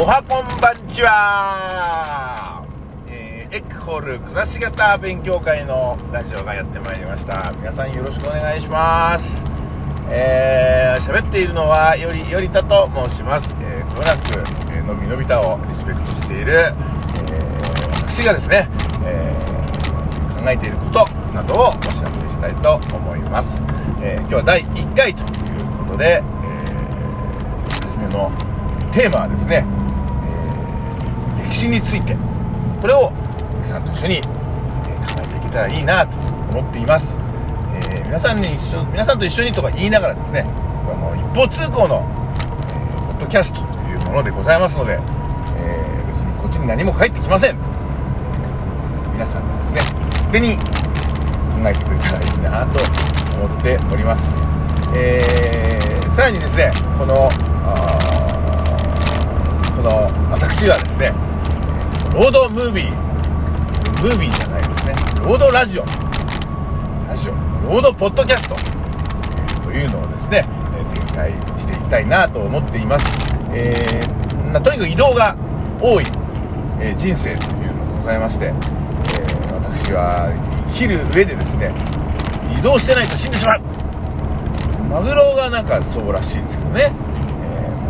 おはこんばんちは、えー、エッホール暮らし型勉強会のラジオがやってまいりました。皆さんよろしくお願いします。えー、喋っているのはよりよりたと申します、えー、こなく、えー、のびのびたをリスペクトしている、えー、私がですね、えー、考えていることなどをお知らせしたいと思います、えー、今日は第1回ということで、えー、初めのテーマはですね、歴史についてこれを皆さんと一緒に、え考えていけたらいいなと思っています、えー、皆さんに一緒皆さんと一緒にとか言いながらですねこれはもう一方通行の、えー、ポッドキャストというものでございますので、えー、別にこっちに何も返ってきません、えー、皆さんがですね勝手に考えてくれたらいいなと思っております、えー、さらにですねこのこの私はですねロードムービー。ムービーじゃないですね。ロードラジオ。ラジオ。ロードポッドキャスト、えというのをですね展開していきたいなと思っています、えー、とにかく移動が多い、え人生というのがございまして、えー、私は生きる上でですね移動してないと死んでしまう。マグロがなんかそうらしいんですけどね。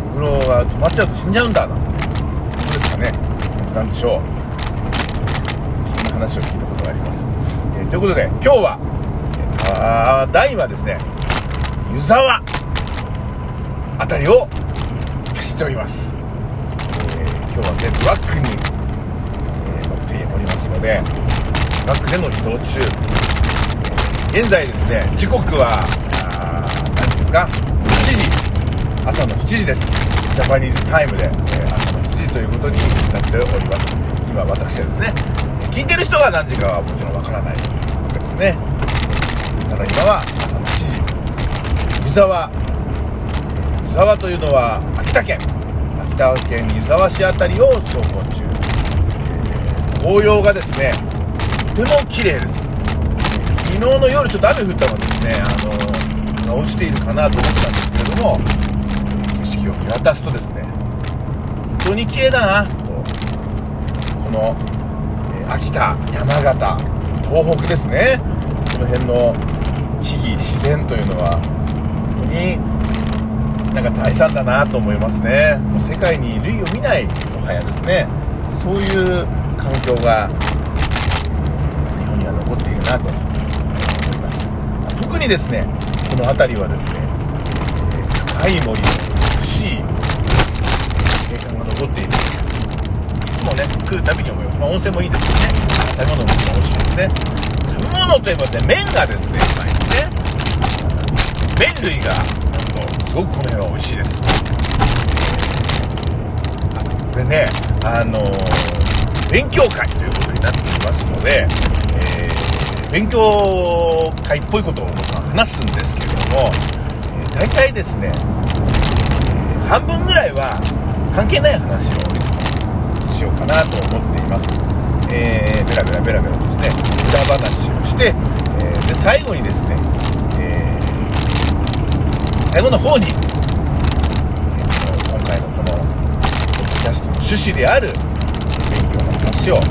マグロが止まっちゃうと死んじゃうんだなんて。いうことですかね。何でしょう？そんな話を聞いたことがあります、えー、ということで今日はあ台はですね湯沢あたりを走っております、えー、今日はねトラックに、えー、乗っておりますのでトラックでの移動中。現在ですね時刻は何時ですか？7時。朝の7時です。ジャパニーズタイムで、えー、朝の7時ということにております。今私はですね聞いてる人が何時かはもちろんわからないわけですね。ただ今は朝の7時。湯沢。湯沢というのは秋田県。秋田県湯沢市辺りを走行中、えー、紅葉がですねとても綺麗です。昨日の夜ちょっと雨降ったのですねあの落ちているかなと思ったんですけれども景色を見渡すとですね本当に綺麗だな。の、え、秋田山形東北ですね。この辺の木々自然というのは本当になんか財産だなと思いますね。もう世界に類を見ないもはやですね。そういう環境が日本には残っているなと思います。特にですねこの辺りはですね高い森美しい景観が残っている。つもね来るたびに思います、まあ、温泉もいいですけどね。食べ物も美味しいですね。食べ物といえばですね麺がですねうまいですね麺類がなんとすごくこの辺は美味しいです。これねあのー、勉強会ということになっていますので、えー、勉強会っぽいことを僕は話すんですけれども、えー、大体ですね、えー、半分ぐらいは関係ない話をいつしようかなと思っています。えー、ベラベラベラベラとですね裏話をして、えー、で最後にですね、えー、最後の方に、えー、今回のそのポッドキャストの趣旨である勉強の話を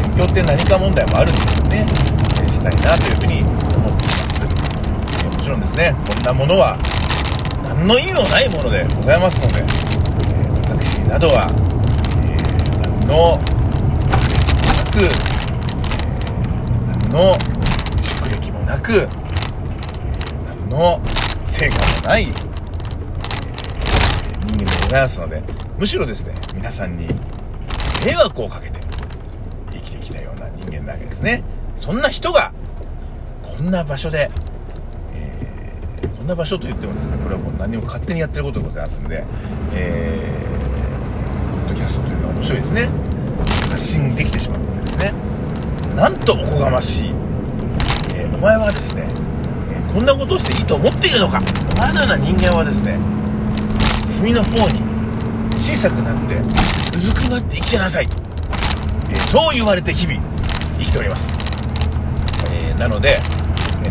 勉強って何か問題もあるんですけどね、えー、したいなというふうに思っています、えー、もちろんですねこんなものは何の意味もないものでございますので、えー、私などは、のく、何の職歴もなく、何の成果もない、人間でございますので、むしろですね、皆さんに迷惑をかけて生きてきたような人間なわけですね。そんな人が、こんな場所で、こんな場所といってもですね、これはもう何も勝手にやってることでございますんで、えー、ドキャストというのは面白いですね。発信できてしまうわけです。ね。なんとおこがましい、えー、お前はですね、えー、こんなことをしていいと思っているのか。お前のような人間はですね隅の方に小さくなってうずくまって生きてなさい、えー、そう言われて日々生きております、えなので、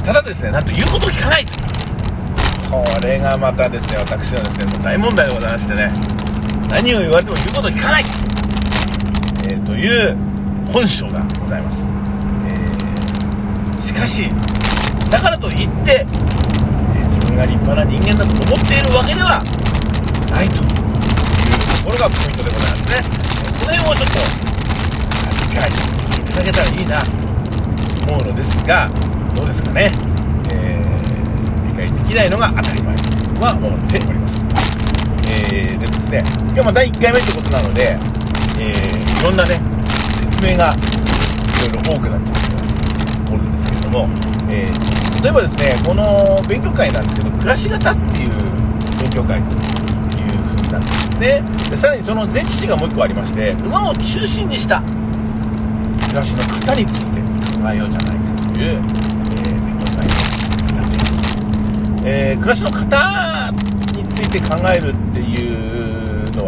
ただですねなんと言うことを聞かないと。これがまたですね私はですねもう大問題でございましてね。何を言われても言うことを聞かない、えー、という本性がございます、えー、しかしだからといって、えー、自分が立派な人間だと思っているわけではないというところがポイントでございますね。この辺をちょっと理解していただけたらいいなと思うのですがどうですかね、えー、理解できないのが当たり前は思っております、えー、でですね今日も第1回目ということなので、えー、いろんなね説明がいろいろ多くなっちゃっておるんですけれども、えー、例えばですねこの勉強会なんですけど暮らし方っていう勉強会という風になってですねでさらにその前置詞がもう1個ありまして馬を中心にした暮らしの型について考えようじゃないかという、えー、勉強会になっています、えー、暮らしの型について考えるっていう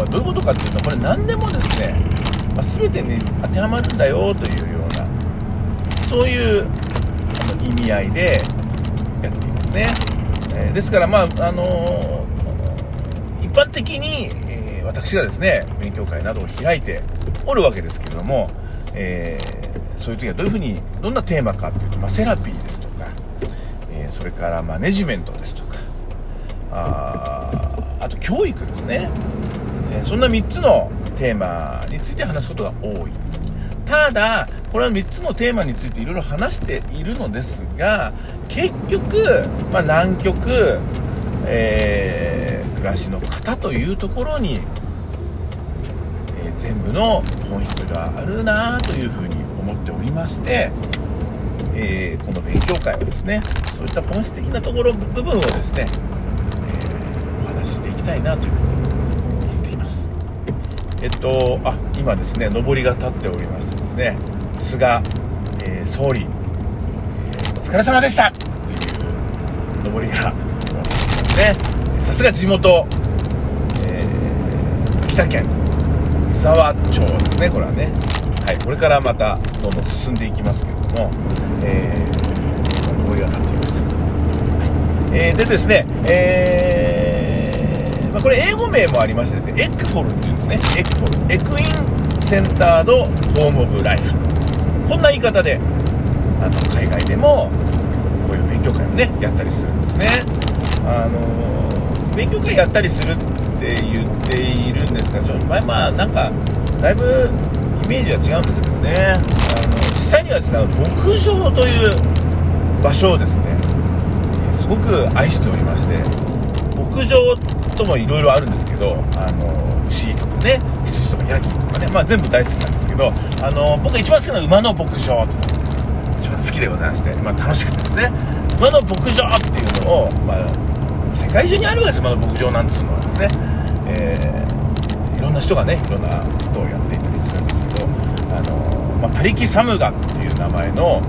はどういうことかっていうとこれ何でもですね、まあ、全てに当てはまるんだよというようなそういうあの意味合いでやっていますね、えー、ですからまああのー、一般的に、えー、私がですね勉強会などを開いておるわけですけれども、えそういう時はどういうふうにどんなテーマかっていうと、まあ、セラピーですとか、えそれからマネジメントですとかああと教育ですね、えそんな3つのテーマについて話すことが多い。ただこれは3つのテーマについていろいろ話しているのですが結局、まあ、南極、えー、暮らしの型というところに、えー、全部の本質があるなというふうに思っておりまして、えー、この勉強会はですねそういった本質的なところ部分をですね、えー、お話ししていきたいなというふうに思っていますえっとあ今ですね上りが立っておりましてですね菅、えー、総理、えー、お疲れ様でしたという上りがますね。さすが地元、えー、秋田県湯沢町ですねこれはね。はいこれからまたどんどん進んでいきますけれども、えー、上りが立っています、はい。えー、でですねえー、まあ、これ英語名もありましてですねエクフォルっていうんですね。エクフォル。エクインセンタードホームオブライフこんな言い方であの海外でもこういう勉強会をねやったりするんですね。あの勉強会やったりするって言っているんですがちょまあまあなんかだいぶイメージは違うんですけどね。あの実際にはですね牧場という場所をですねすごく愛しておりまして牧場ともいろいろあるんですけどあの牛とかね羊とかヤギとかね、まあ、全部大好きなんですけどあの僕が一番好きなのは馬の牧場とか一番好きでございまして、まあ、楽しくてですね。馬の牧場っていうのを、まあ、世界中にあるわけです馬の牧場なんつうのはですね、えー、いろんな人がねいろんなことをやっていたりするんですけどあの、まあ、他力サムガっていう名前の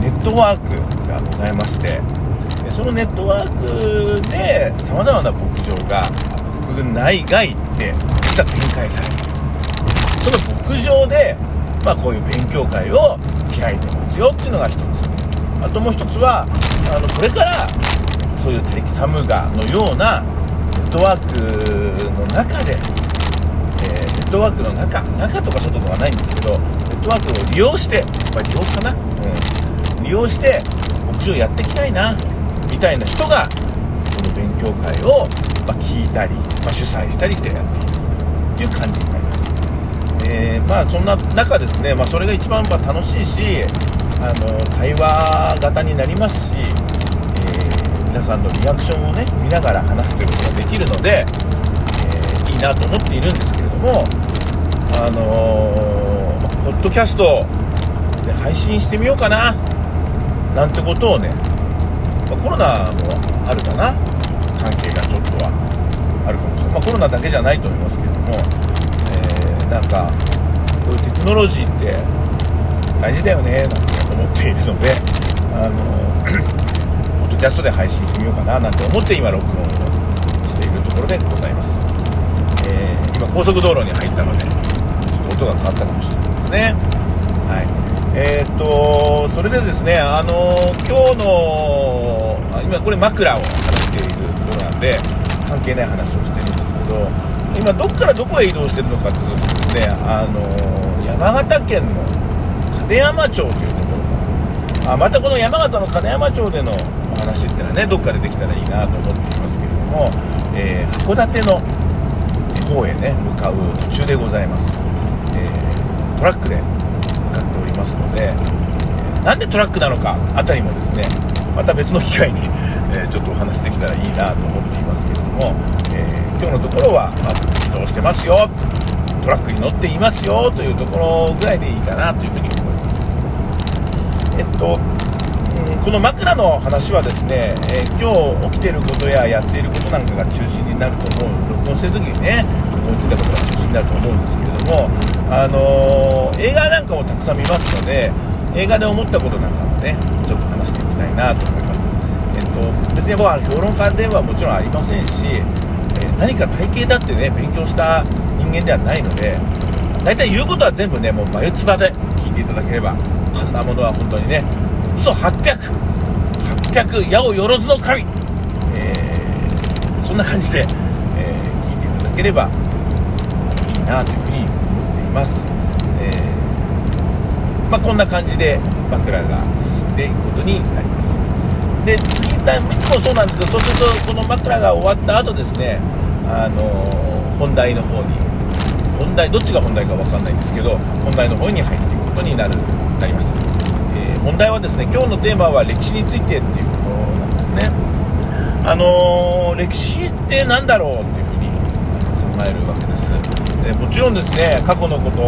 ネットワークがございましてそのネットワークでさまざまな牧場が国内外で実は展開されているその牧場で、まあ、こういう勉強会を開いてますよっていうのが一つ。あともう一つはあのこれからそういう他力サムガのようなネットワークの中で、えー、ネットワークの中中とか外とかないんですけどネットワークを利用してまあ利用かな、うん、利用して牧場やっていきたいな。たいな人がこの勉強会を、まあ、聞いたり、まあ、主催したりしてやっているという感じになります、えー、まあそんな中ですね、まあ、それが一番ま楽しいしあの対話型になりますし、えー、皆さんのリアクションをね見ながら話すということができるので、えー、いいなと思っているんですけれどもあのー、ポッドキャストで配信してみようかななんてことをねまあ、コロナもあるかな。関係がちょっとはあるかもしれない、まあ、コロナだけじゃないと思いますけども、えー、なんかこういうテクノロジーって大事だよねなんて思っているのであのポッドキャストで配信してみようかななんて思って今録音をしているところでございます、えー、今高速道路に入ったのでちょっと音が変わったかもしれないですね。はい。えー、っとそれでですねあの今日の今これ枕を話しているところなんで関係ない話をしてるんですけど今どっからどこへ移動してるのかっていうとですねあの山形県の金山町というところあまたこの山形の金山町でのお話っていうのはねどっかでできたらいいなと思っていますけれども、えー、函館の方へね向かう途中でございます、えー、トラックで向かっておりますので、えー、なんでトラックなのかあたりもですねまた別の機会に、えちょっとお話できたらいいなと思っていますけれども、え今日のところはまず移動してますよ。トラックに乗っていますよというところぐらいでいいかなというふうに思います。えっとこの枕の話はですね、え、今日起きていることややっていることなんかが中心になると思う録音してる時にね思いついたことが中心になると思うんですけれども、あのー、映画なんかもたくさん見ますので映画で思ったことなんかもねちょっと話してたいなと思います、えっと、別に僕は評論家ではもちろんありませんし、えー、何か体系だってね勉強した人間ではないので大体言うことは全部ねもう眉唾で聞いていただければこんなものは本当にね嘘800、800、矢をよろずの神、えー、そんな感じで、えー、聞いていただければいいなというふうに思っています。えー、まあ、こんな感じで枕が進んでいくことになります。で、次、いつもそうなんですけど、そうすると、この枕が終わった後ですね、あの本題の方に、本題、どっちが本題か分かんないんですけど、本題の方に入っていくことになるなります。えー、本題はですね今日のテーマは歴史についてっていうことなんですねあのー、歴史って何だろうっていうふうに考えるわけですでもちろんですね過去のこと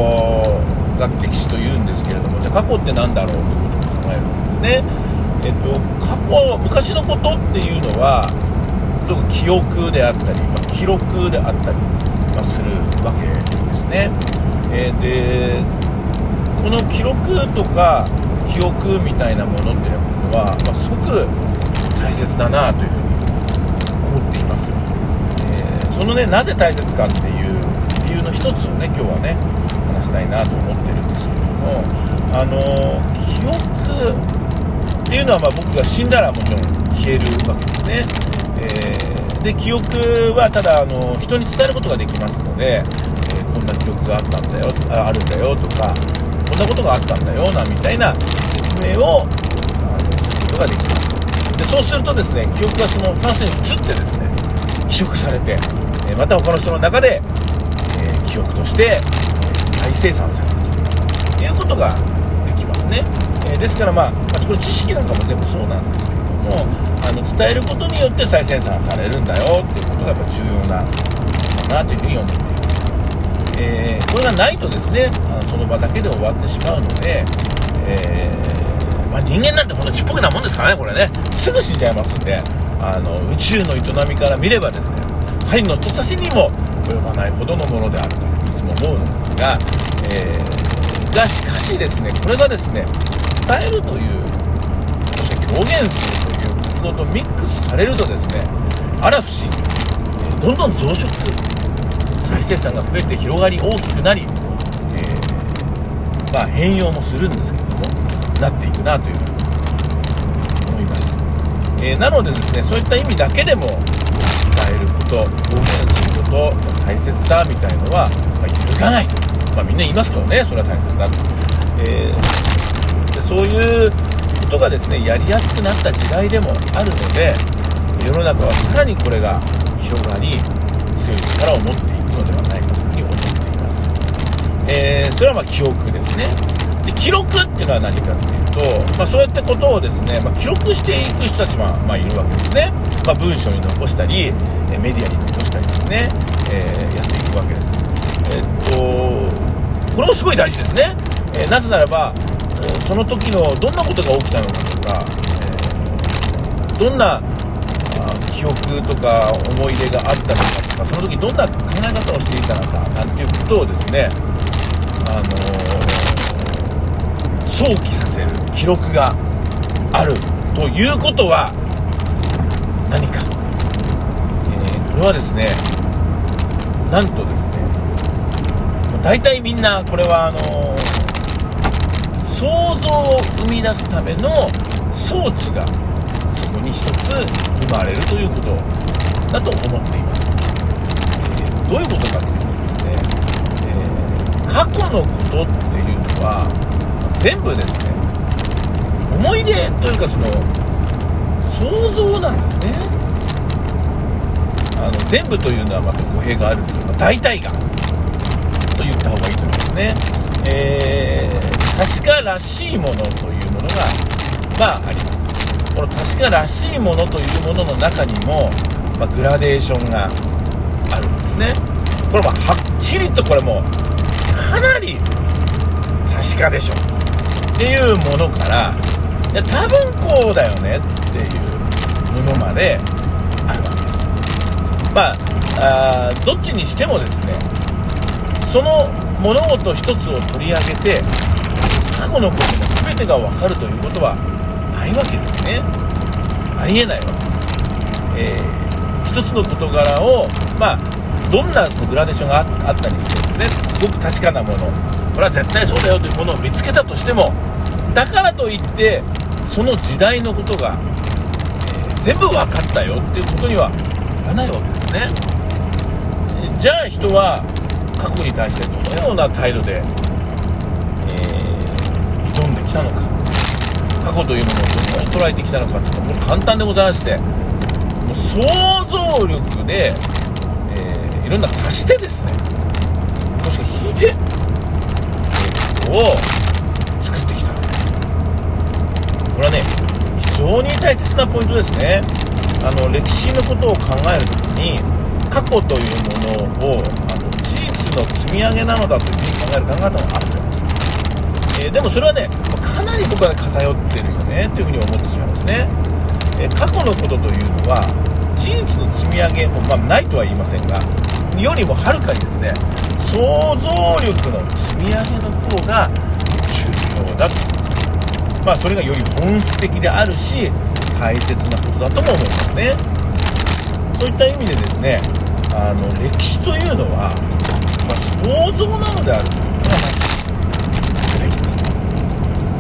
が歴史というんですけれどもじゃあ過去って何だろうということを考えるんですね。えっと過去昔のことっていうのは記憶であったり、まあ、記録であったり、ま、するわけですね、えー、でこの記録とか記憶みたいなものっていうのは、まあ、すごく大切だなというふうに思っています、えー、そのねなぜ大切かっていう理由の一つをね今日はね話したいなと思ってるんですけれどもあの記憶っていうのはまあ僕が死んだらもちろん消えるわけですね、えー、で記憶はただあの人に伝えることができますので、えー、こんな記憶があったんだよああるんだよとかこんなことがあったんだよなみたいな説明をすることができます。でそうするとですね記憶がその他の人に移ってですね移植されてえまた他の人の中で、えー、記憶として再生産されるということがですね、えー、ですからまあこれ知識なんかも全部そうなんですけれどもあの伝えることによって再生産されるんだよっていうことがやっぱ重要なだなというふうに思っています。えー、これがないとですねあのその場だけで終わってしまうので、えー、まあ、人間なんてほんとちっぽけなもんですからねこれね。すぐ死んじゃいますんであの宇宙の営みから見ればですね針の人差しにも及ばないほどのものであるといつも思うのですが、えー、がしかしですねこれがですね伝えるというそして表現するという活動とミックスされるとですねあら不思議、どんどん増殖再生産が増えて広がり大きくなり、えー、まあ、変容もするんですけれどもなっていくなというふうに思います、えー、なのでですねそういった意味だけでも伝えること表現すること大切さみたいのは、まあ、揺るがないと、まあ、みんな言いますけどねそれは大切だと、えー、でそういうことがですねやりやすくなった時代でもあるので世の中はさらにこれが広がり強い力を持っていくのではないかというふうに思っています。えー、それはま記憶ですね。で記録っていうのは何かっていうと、まあ、そうやってことをですね、まあ、記録していく人たちも、まあ、いるわけですね、まあ、文章に残したりメディアに残したりですね、えー、やっていくわけですえ、っとこれもすごい大事ですね、えー、なぜならば、えその時のどんなことが起きたのかとか、えどんな記憶とか思い出があったのかとかその時どんな考え方をしていたのかなんていうことをですねあのー、想起させる記録があるということは何か、え、これはですねなんとですね大体みんなこれはあの、想像を生み出すための装置がそこに一つ生まれるということだと思っています、えどういうことかっていうとですね、えー、過去のことっていうのは全部ですね思い出というかその想像なんですね。あの全部というのはまた語弊があるんですけど、大体がと言った方がいいと思いますね、えー、確からしいものというものがまああります。この確からしいものというものの中にも、まあ、グラデーションがあるんですね。これもはっきりとこれもかなり確かでしょ。っていうものからいや多分こうだよねっていうものまであるわけです。まあどっちにしてもですねその物事一つを取り上げて過去のことの全てが分かるということはないわけですね。ありえないわけです、えー、一つの事柄をまあどんなグラデーションがあったりしてですねすごく確かなもの。これは絶対そうだよというものを見つけたとしてもだからといってその時代のことが、えー、全部分かったよっていうことにはならないわけですね、じゃあ人は過去に対してどのような態度で、えー、挑んできたのか。過去というものをどのように捉えてきたのかっていうのはもう簡単でございましてもう想像力で、えー、いろんな足してですねもしくは引いて、えー、をこれはね非常に大切なポイントですね。あの歴史のことを考える時に過去というものをの積み上げなのだというふうに考える考え方もあると思います、えー、でもそれはねかなり僕は、偏ってるよねというふうに思ってしまいますね、えー、過去のことというのは事実の積み上げも、まあ、ないとは言いませんがよりもはるかにですね想像力の積み上げの方が重要だと。まあ、それがより本質的であるし大切なことだとも思いますね。そういった意味でですねあの歴史というのは、まあ、想像なのである。というのがまずできます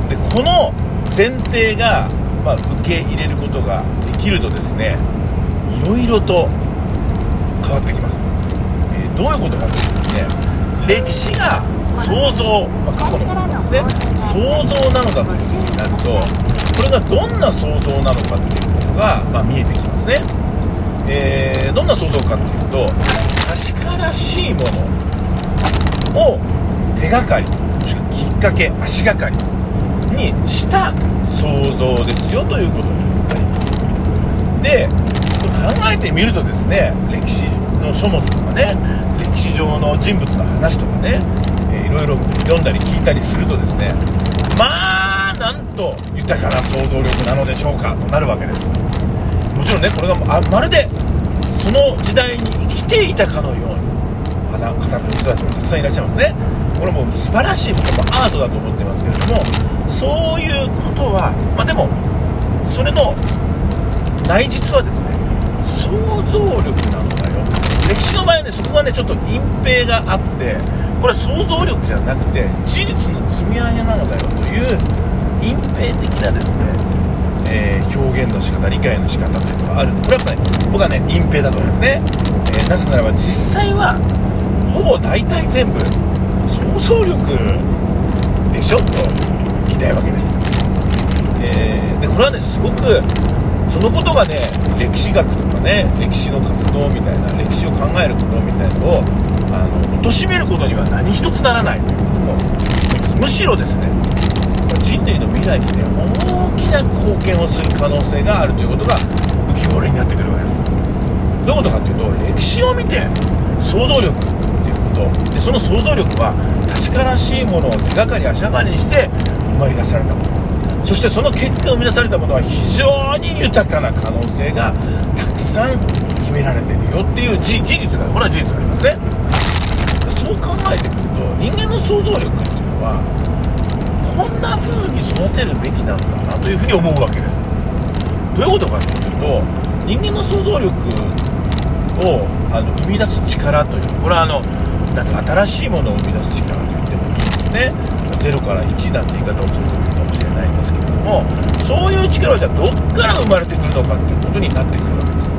でこの前提が、まあ、受け入れることができるとですねいろいろと変わってきます、えー、どういうことかというとですね歴史が想像、まあ、過去のことなんですね。想像なのだというふうになるとこれがどんな想像なのかっていうことが、まあ、見えてきますね、えー、どんな想像かっていうと確からしいものを手がかりもしくはきっかけ足がかりにした想像ですよということになります。で考えてみるとですね歴史の書物とかね歴史上の人物の話とかねえいろいろ読んだり聞いたりするとですねまあなんと豊かな想像力なのでしょうかとなるわけです。もちろんねこれがあまるでその時代に生きていたかのように語る人たちもたくさんいらっしゃいますね。これも素晴らしい僕もアートだと思ってますけれどもそういうことはまあでもそれの内実はですね想像力なのだよ。歴史の場合はねそこがねちょっと隠蔽があってこれは想像力じゃなくて事実の積み上げなのだよという隠蔽的なですね、えー、表現の仕方理解の仕方というのがある。これはやっぱり僕はね隠蔽だと思いますね、えー、なぜならば実際はほぼ大体全部想像力でしょ？と言いたいわけです、えー、でこれはねすごくそのことがね歴史学とかね歴史の活動みたいな歴史を考えることみたいなのをあの貶めることには何一つならないということもむしろですね人類の未来にね大きな貢献をする可能性があるということが浮き彫りになってくるわけです。どういうことかっていうと歴史を見て想像力と。でその想像力は確からしいものを手がかり足がかりにして生まれ出されたもの。そしてその結果生み出されたものは非常に豊かな可能性がたくさん秘められてるよっていう事実がこれは事実がありますね。そう考えてくると人間の想像力っていうのはこんな風に育てるべきなんだなというふうに思うわけです。どういうことかっていうと人間の想像力をあの生み出す力というこれはあのなんか新しいものを生み出す力と言ってもいいですね。0から1なんて言い方をするかもしれないんですけれどもそういう力はじゃあどっから生まれてくるのかっていうことになってくるわけです。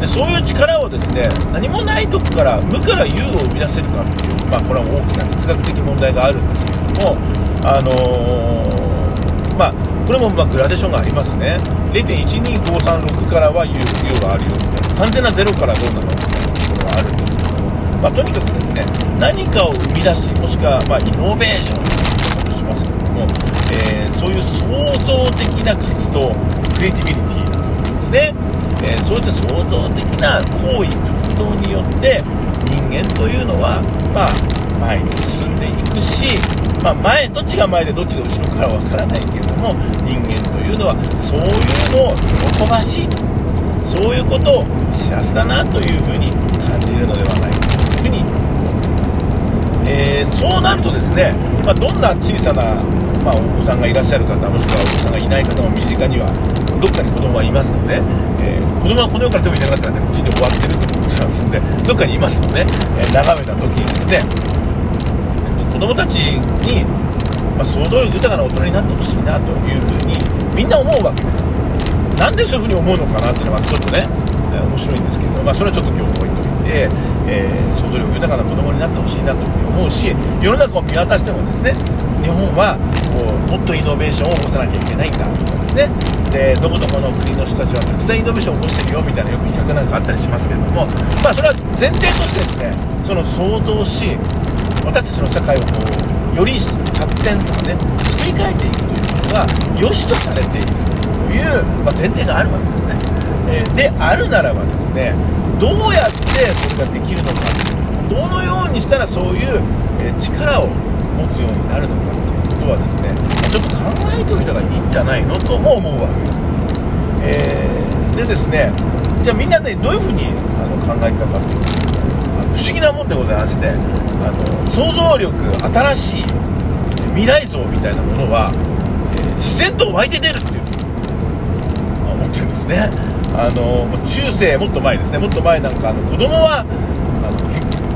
でそういう力をですね何もないとこから無から有を生み出せるかっていう、まあ、これは大きな哲学的問題があるんですけれども、あのー、まあ、これもまグラデーションがありますね。0.12536からは U, U があるよみたいな完全なゼロからどうなのまあ、とにかくですね何かを生み出しもしくはまイノベーションとしますけども、えー、そういう創造的な活動クリエイティビリティだと思うんですね。えー、そういった創造的な行為活動によって人間というのは、まあ、前に進んでいくし、まあ、前どっちが前でどっちが後ろかはわからないけれども人間というのはそういうのを喜ばしいそういうことを幸せだなというふうに感じるのではないかというふうに思っています、えー、そうなるとですね、まあ、どんな小さな、まあ、お子さんがいらっしゃる方もしくはお子さんがいない方も身近にはどっかに子供はいますので、えー、子供はこの世から全部いなかったらね、こっちで終わってるってことなんですんで、どっかにいますので、えー、眺めた時にですね、子供たちに、まあ、想像力豊かな大人になってほしいなというふうに、みんな思うわけです。なんでそういうふうに思うのかなっていうのはちょっとね、え、面白いんですけど、まあ、それはちょっと今日置いといて、えー、想像力豊かな子供になってほしいなというふうに思うし、世の中を見渡してもですね、日本はこうもっとイノベーションを起こさなきゃいけないんだとかですね。でどこどこの国の人たちはたくさんイノベーションを起こしてるよみたいなよく比較なんかあったりしますけれどもまあそれは前提としてですねその想像し私たちの社会をこうより発展とかね作り変えていくということが良しとされているという、まあ、前提があるわけですね、え、であるならばですねどうやってそれができるのかどのようにしたらそういう、え力を持つようになるのかっていうことはですねちょっと考えておいた方がいいんじゃないのとも思うわけです、えー、でですねじゃあみんなねどういうふうにあの考えたかというとですね不思議なもんでございましてあの想像力新しい未来像みたいなものは、えー、自然と湧いて出るっていうふうに思ってるんですね。あの中世もっと前ですね。もっと前なんかあの子供はあ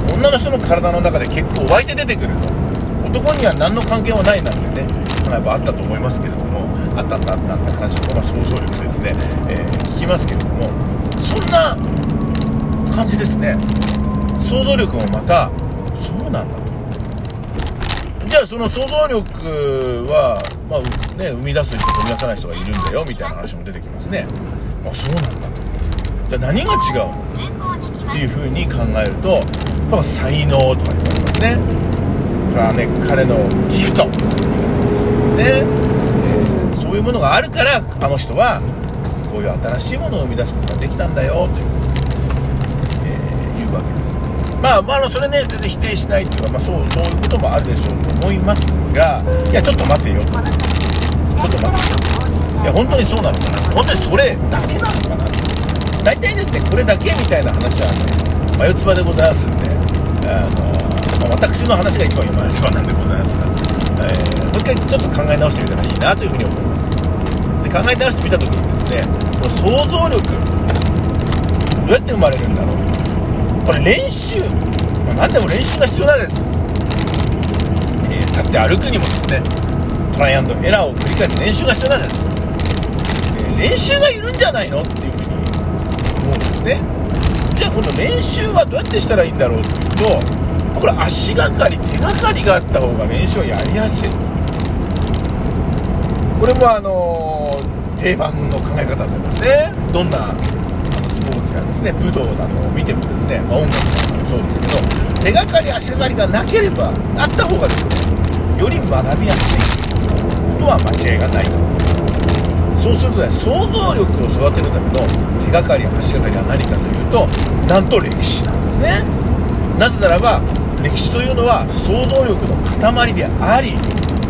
の女の人の体の中で結構湧いて出てくると。男には何の関係もないなんてねやっぱあったと思いますけれどもあったんだなんて話も、まあ、想像力ですね、えー、聞きますけれどもそんな感じですね。想像力もまたそうなんだと。じゃあその想像力は、まあね、生み出す人と生み出さない人がいるんだよみたいな話も出てきますね。あそうなんだ。とじゃあ何が違う？っていうふうに考えると多分才能とか言われますね。それはね彼のギフトっていうことですね、えー、そういうものがあるからあの人はこういう新しいものを生み出すことができたんだよという、えー、いうわけです。まあ、まあ、それね全然否定しないっていうか、まあ、そうそういうこともあるでしょうと思いますがいやちょっと待てよ。ちょっと待てよ。いや本当にそうなのかな。本当にそれだけなのかな。大体ですねこれだけみたいな話はね眉唾でございますんで。あの私の話が一番今一番なんでございますが、えー、もう一回ちょっと考え直してみたらいいなというふうに思います。で考え直してみた時にですねこの想像力どうやって生まれるんだろう。これ練習、まあ、何でも練習が必要なんです、えー、立って歩くにもですねトライアンドエラーを繰り返す練習が必要なんです、練習がいるんじゃないの？っていうふうに思うんですね。じゃあこの練習はどうやってしたらいいんだろうっていうとこれ足がかり手がかりがあった方が練習はやりやすい。これもあの定番の考え方になりますね。どんなスポーツやですね武道などを見てもですね、まあ、音楽などもそうですけど手がかり足がかりがなければあった方がですねより学びやすい。ことは間違いがないとそうするとね想像力を育てるための手がかり足がかりは何かというとなんと歴史なんですね。なぜならば歴史というのは想像力の塊であり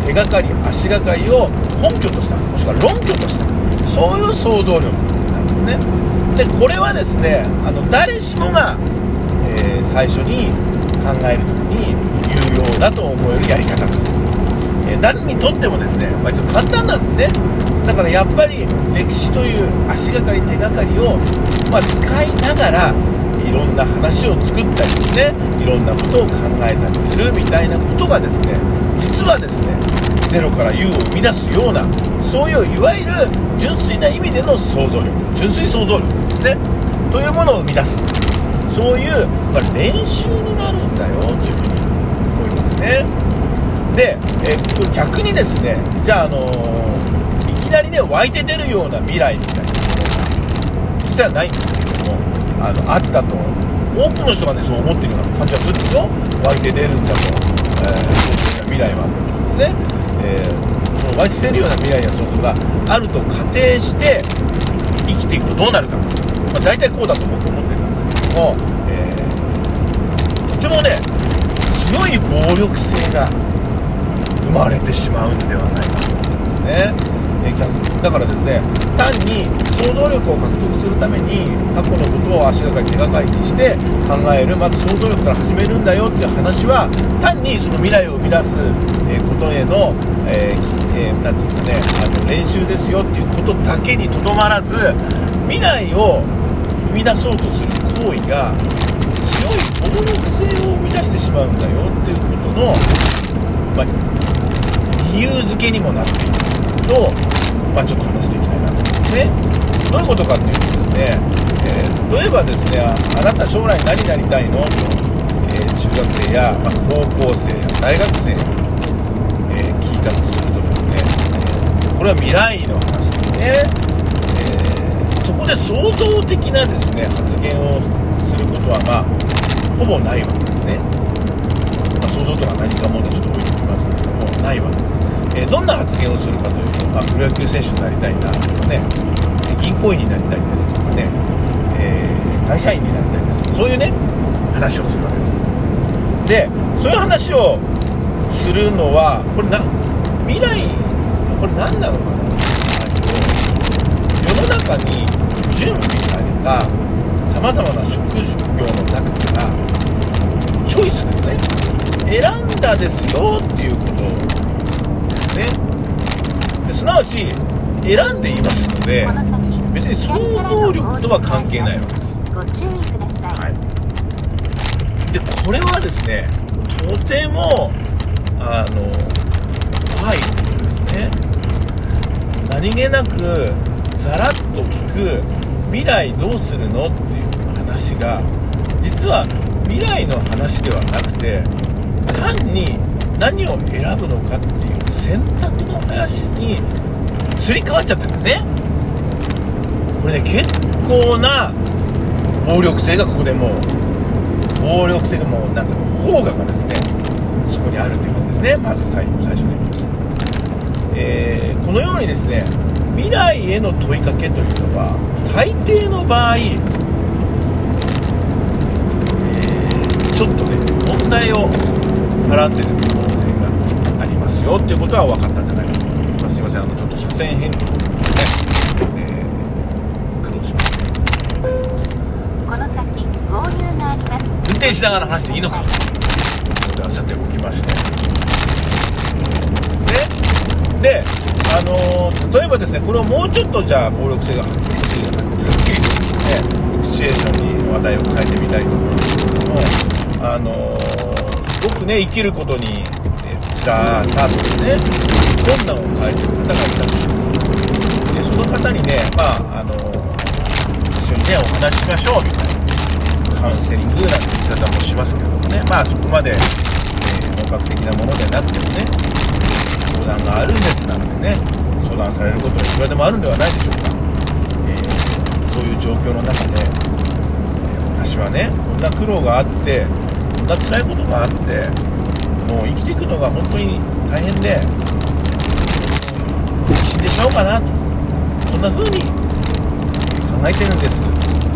手がかり足がかりを根拠としたもしくは論拠としたそういう想像力なんですね。でこれはですねあの誰しもが、えー、最初に考える時に有用だと思えるやり方です、え、誰にとってもですね割と簡単なんですね。だからやっぱり歴史という足がかり手がかりを、まあ、使いながらいろんな話を作ったりですねいろんなことを考えたりするみたいなことがですね実はですねゼロから U を生み出すようなそういういわゆる純粋な意味での想像力純粋想像力ですねというものを生み出す。そういう、まあ、練習になるんだよというふうに思いますね。で、えこれ逆にですねじゃあ、あのー、いきなりね湧いて出るような未来みたいな。ものが実はないんですけれどもあのあったと多くの人がねそう思ってるような感じがするんですよ。湧いて出るんだと、えー、そういう未来は。ってことですね、えー、その湧いて出るような未来や想像があると仮定して生きていくとどうなるか、まあ、大体こうだと僕思ってるんですけれども、えー、とてもね強い暴力性がまれてしまうんではないかと思うんですねだからですね単に想像力を獲得するために過去のことを足がかり手がかりにして考えるまず想像力から始めるんだよっていう話は単にその未来を生み出すことへの、ええー、て言うんですかねあの練習ですよっていうことだけにとどまらず未来を生み出そうとする行為が強い暴力性を生み出してしまうんだよっていうことの、まあ、理由付けにもなっていると、まあ、ちょっと話していきたいなと思うんですね。どういうことかっていうとですね、えー、例えばですね、あなた将来何になりたいの？と、えー、中学生や、まあ、高校生や大学生に、えー、聞いたとするとですね、えこれは未来の話ですね。えそこで創造的なですね、発言をすることは、まあ、ほぼないわけですね。まあ、想像とか何かもね、ちょっと置いておきますけれども、ないわけです。えどんな発言をするかというと、まあ、プロ野球選手になりたいなとかね、銀行員になりたいですとかね、えー、会社員になりたいですとか、そういうね、話をするわけです。で、そういう話をするのは、これな、未来、これ何なのかな世の中に準備された様々な職業の中からチョイスですね選んだですよっていうことね。ですなわち選んでいますので別に想像力とは関係ないわけです。ご注意ください、はい、でこれはですねとてもあの怖いことですね。何気なくさらっと聞く未来どうするのっていう話が実は未来の話ではなくて単に何を選ぶのかっていう選択の林にすり替わっちゃってるんですね。これね結構な暴力性がここでもう暴力性がもうなんか砲火がですねそこにあるっていうことですね。まず最初最初に。えー、このようにですね未来への問いかけというのは大抵の場合、え、ちょっとね問題を払ってるよっていうことは分かったんじゃないかと思います。すいませんあのちょっと車線変更ね、えー、苦労しました。この先合流があります運転しながら話していいのか。ではさておきまして。ですねであのー、例えばですねこれをもうちょっとじゃあ暴力性がはっきりするようなはっきりするですねシチュエーションに話題を変えてみたいと思うんですけどもあのー、すごくね生きることにらさとかね困難を抱えてる方がいたとしますでその方にねまああの一緒にねお話ししましょうみたいなカウンセリングなんて言い方もしますけれどもねまあそこまで、えー、本格的なものではなくてもね相談があるんですなんてね相談されることはいくらでもあるんではないでしょうか、えー、そういう状況の中で、私はねこんな苦労があってこんな辛いことがあってもう生きていくのが本当に大変で死んでしまおうかなとそんな風に考えてるんですと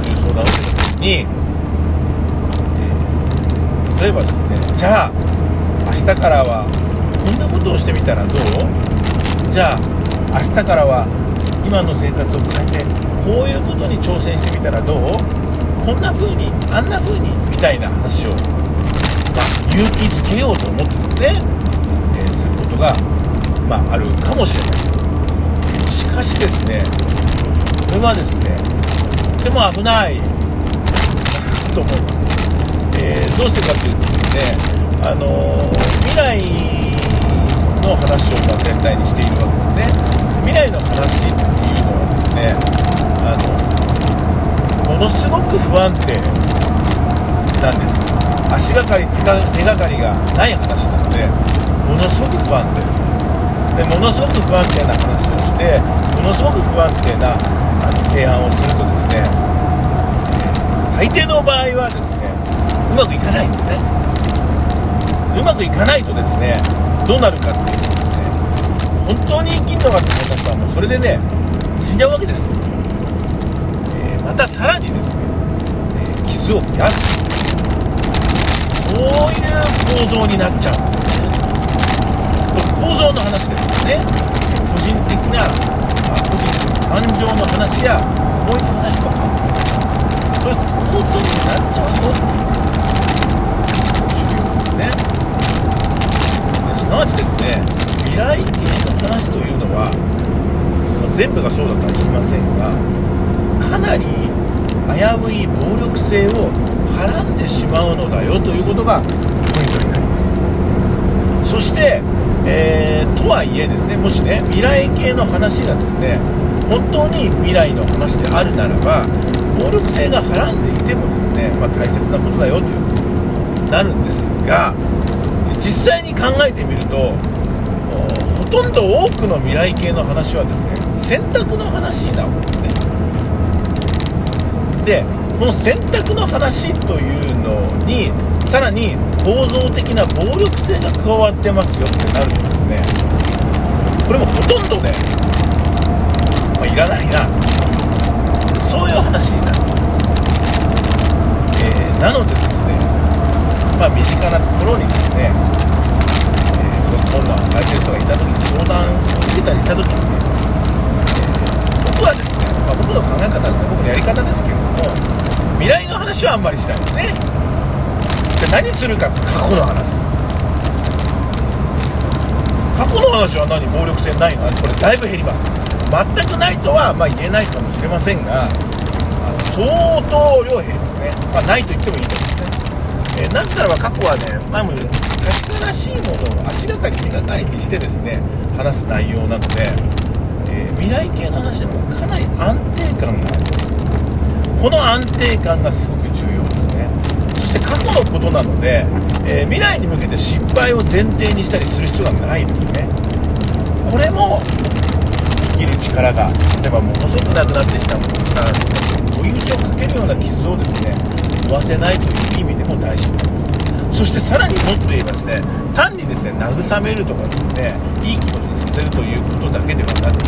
いう相談を受けた時に、えー、例えばですねじゃあ明日からはこんなことをしてみたらどう？じゃあ明日からは今の生活を変えてこういうことに挑戦してみたらどう？こんな風にあんな風にみたいな話をま勇気づけようと思ってですね、えー、することが、まあ、あるかもしれないです。しかしですね、これはですね、とても危ないと思います。えー、どうしてかというとですね、あのー、未来の話をま全体にしているわけですね。未来の話っていうのはですね、あのものすごく不安定なんです足がかり手がかりがない話なのでものすごく不安定ですでものすごく不安定な話をしてものすごく不安定なあの提案をするとですね、大抵の場合はですねうまくいかないんですねうまくいかないとですねどうなるかっていうとですね本当に生きるのかって思ったらもうそれでね死んじゃうわけです、えー、またさらにですね、えー、傷を増やすそういう構造になっちゃうんですね。構造の話ですね個人的な、まあ、個人の感情の話や思いの話とか考えてそういう構造になっちゃうよっていう重要ですねすなわちですね未来系の話というのは全部がそうだとは言いませんがかなり危うい暴力性をはらんでしまうのだよということがポイントになります。そして、えー、とはいえですねもしね未来系の話がですね本当に未来の話であるならば暴力性がはらんでいてもですね、まあ、大切なことだよということになるんですが実際に考えてみるとほとんど多くの未来系の話はですね選択の話なわけですね。でこの選択の話というのにさらに構造的な暴力性が加わってますよってなるとですねこれもほとんどね、まあ、いらないな。そういう話になる、えー、なのでですねまあ身近なところにですね、えー、そういう困難を解決者がいた時に相談を受けたりした時にね、えー、僕はですね、まあ、僕の考え方ですね僕のやり方ですけれども未来の話はあんまりしないですね。じゃ何するかって過去の話です。過去の話は何？暴力性ないの？これだいぶ減ります。全くないとはま言えないかもしれませんがあの相当量減りますね、まあ、ないと言ってもいいと思いますね、えー、なぜならば過去はね前も言う確からしいものを足がかり手がかりにしてですね話す内容なので、えー、未来系の話でもかなり安定感があります。この安定感がすごく重要ですね。そして過去のことなので、えー、未来に向けて失敗を前提にしたりする必要がないですね。これも生きる力が例えばものすごくなくなってきたものさらに追い打ちをかけるような傷をですね負わせないという意味でも大事になります。そしてさらにもっと言えばですね単にですね慰めるとかですねいい気持ちにさせるということだけではなく、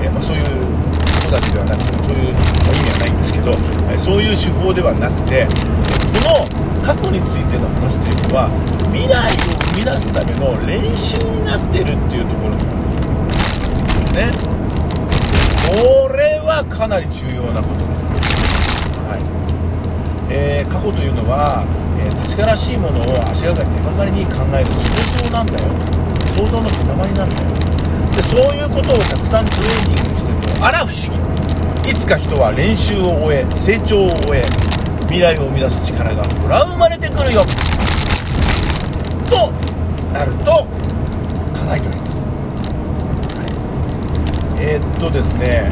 えー、まあ、そういう人たちではなくてそういう意味はないんですけどそういう手法ではなくてこの過去についての話というのは未来を生み出すための練習になってるっていうところですね。これはかなり重要なことです、はい。えー、過去というのは、えー、確からしいものを足がかり手がかりに考える想像なんだよ。想像の塊なんだよ。でそういうことをたくさんトレーニングあら不思議。いつか人は練習を終え成長を終え未来を生み出す力がほら生まれてくるよ。となると考えております、はい、えー、っとですね。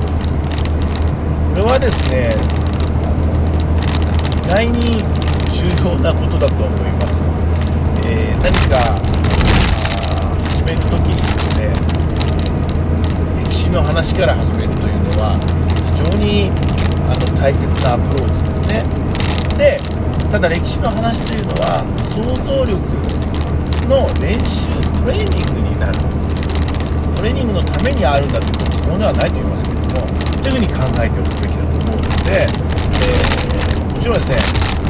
これはですね意外に重要なことだと思います、えー、何か始める時に話から始めるというのは非常にあの大切なアプローチですね。でただ歴史の話というのは想像力の練習トレーニングになる。トレーニングのためにあるんだというとそうではないと言いますけれどもというふうに考えておくべきだと思うので、えー、もちろんですね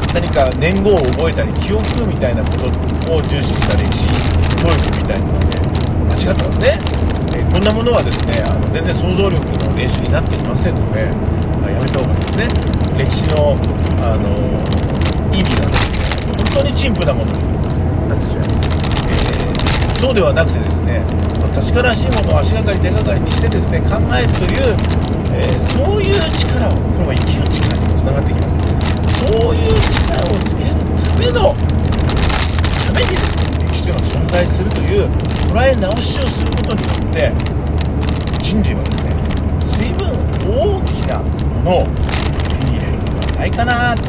何か年号を覚えたり記憶みたいなことを重視した歴史教育みたいなのはね間違ってますね。こんなものはですねあの全然想像力の練習になっていませんので、まあ、やめた方がいいですね。歴史の、あの意味がですね本当に陳腐なものになってしまいます、えー、そうではなくてですね確からしいものを足がかり手がかりにしてですね考えるという、えー、そういう力をこれは生きる力にもつながってきます。そういう力をつけるためのためにですね歴史というの存在するという捉え直しをすることによって人類はですね随分大きなものを手に入れるのではないかなって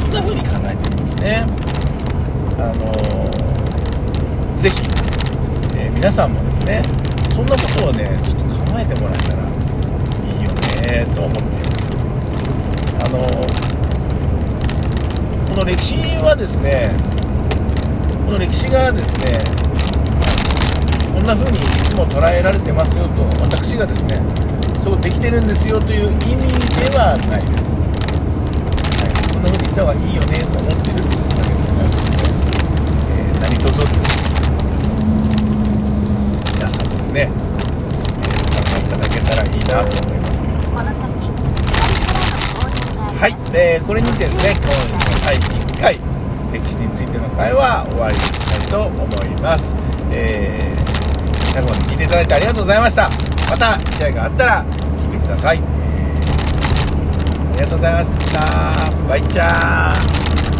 そんな風に考えてるんですねあのー、ぜひ、えー、皆さんもですねそんなことをねちょっと考えてもらえたらいいよねと思っています。あのー、この歴史はですねこの歴史がですねこんな風にいつも捉えられてますよと私がですねそうできてるんですよという意味ではないです、はい、そんな風にした方がいいよねと思ってるだけでございますので、えー、何卒です皆さんですね、えー、お考えいただけたらいいなと思いますはい、えー、これにてですね今夜の第1回歴史についての会話終わりにしたいと思います、えー、最後まで聞いていただいてありがとうございました。また機会があったら聞いてください、えー、ありがとうございました。バイチャー。